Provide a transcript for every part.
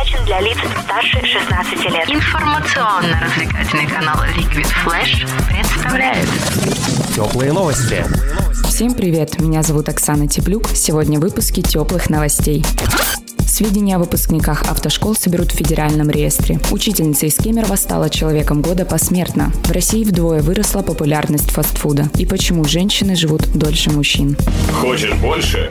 предназначен для лиц старше 16 лет. Информационно-развлекательный канал Liquid Flash представляет Теплые новости. Всем привет, меня зовут Оксана Теплюк. Сегодня в выпуске теплых новостей. Сведения о выпускниках автошкол соберут в федеральном реестре. Учительница из Кемерово стала человеком года посмертно. В России вдвое выросла популярность фастфуда. И почему женщины живут дольше мужчин. Хочешь больше?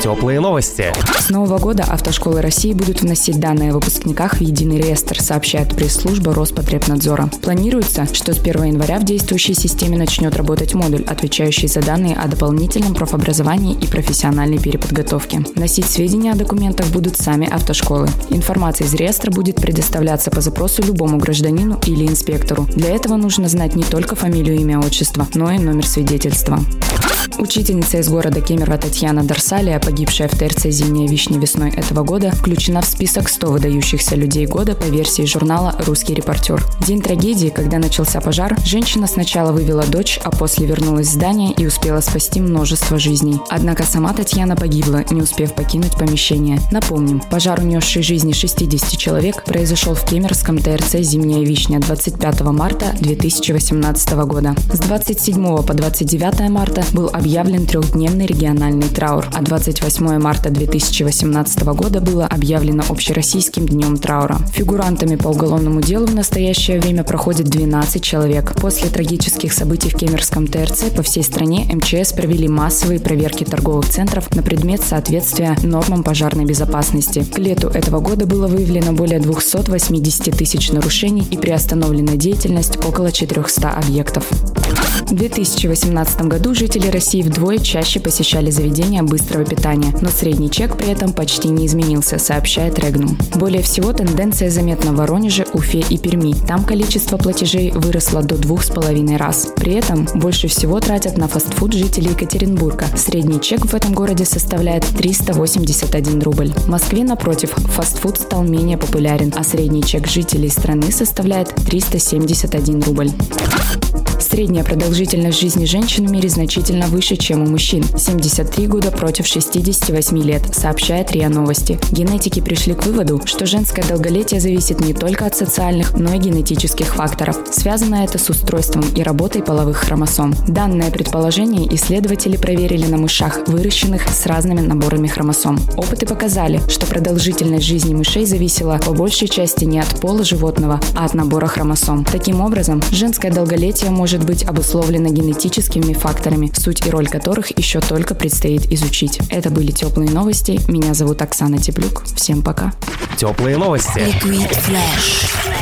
Теплые новости. С нового года автошколы России будут вносить данные о выпускниках в единый реестр, сообщает пресс-служба Роспотребнадзора. Планируется, что с 1 января в действующей системе начнет работать модуль, отвечающий за данные о дополнительном профобразовании и профессиональной переподготовке. Носить сведения о документах будут сами автошколы. Информация из реестра будет предоставляться по запросу любому гражданину или инспектору. Для этого нужно знать не только фамилию, имя, отчество, но и номер свидетельства. Учительница из города Кемерово Татьяна Дарсалия, погибшая в ТРЦ «Зимняя вишня» весной этого года, включена в список 100 выдающихся людей года по версии журнала «Русский репортер». День трагедии, когда начался пожар, женщина сначала вывела дочь, а после вернулась в здание и успела спасти множество жизней. Однако сама Татьяна погибла, не успев покинуть помещение. Напомним, пожар, унесший жизни 60 человек, произошел в Кемеровском ТРЦ «Зимняя вишня» 25 марта 2018 года. С 27 по 29 марта был объявлен трехдневный региональный траур, а 28 марта 2018 года было объявлено общероссийским днем траура. Фигурантами по уголовному делу в настоящее время проходит 12 человек. После трагических событий в Кемеровском ТРЦ по всей стране МЧС провели массовые проверки торговых центров на предмет соответствия нормам пожарной безопасности. К лету этого года было выявлено более 280 тысяч нарушений и приостановлена деятельность около 400 объектов. В 2018 году жители России вдвое чаще посещали заведения быстрого питания, но средний чек при этом почти не изменился, сообщает Регнум. Более всего тенденция заметна в Воронеже, Уфе и Перми. Там количество платежей выросло до двух с половиной раз. При этом больше всего тратят на фастфуд жители Екатеринбурга. Средний чек в этом городе составляет 381 рубль. В Москве, напротив, фастфуд стал менее популярен, а средний чек жителей страны составляет 371 рубль. Средняя продолжительность жизни женщин в мире значительно выше, чем у мужчин. 73 года против 68 лет, сообщает РИА Новости. Генетики пришли к выводу, что женское долголетие зависит не только от социальных, но и генетических факторов. Связано это с устройством и работой половых хромосом. Данное предположение исследователи проверили на мышах, выращенных с разными наборами хромосом. Опыты показали, что продолжительность жизни мышей зависела по большей части не от пола животного, а от набора хромосом. Таким образом, женское долголетие может быть обусловлено генетическими факторами, суть и роль которых еще только предстоит изучить. Это были теплые новости. Меня зовут Оксана Теплюк. Всем пока. Теплые новости. Liquid Flash.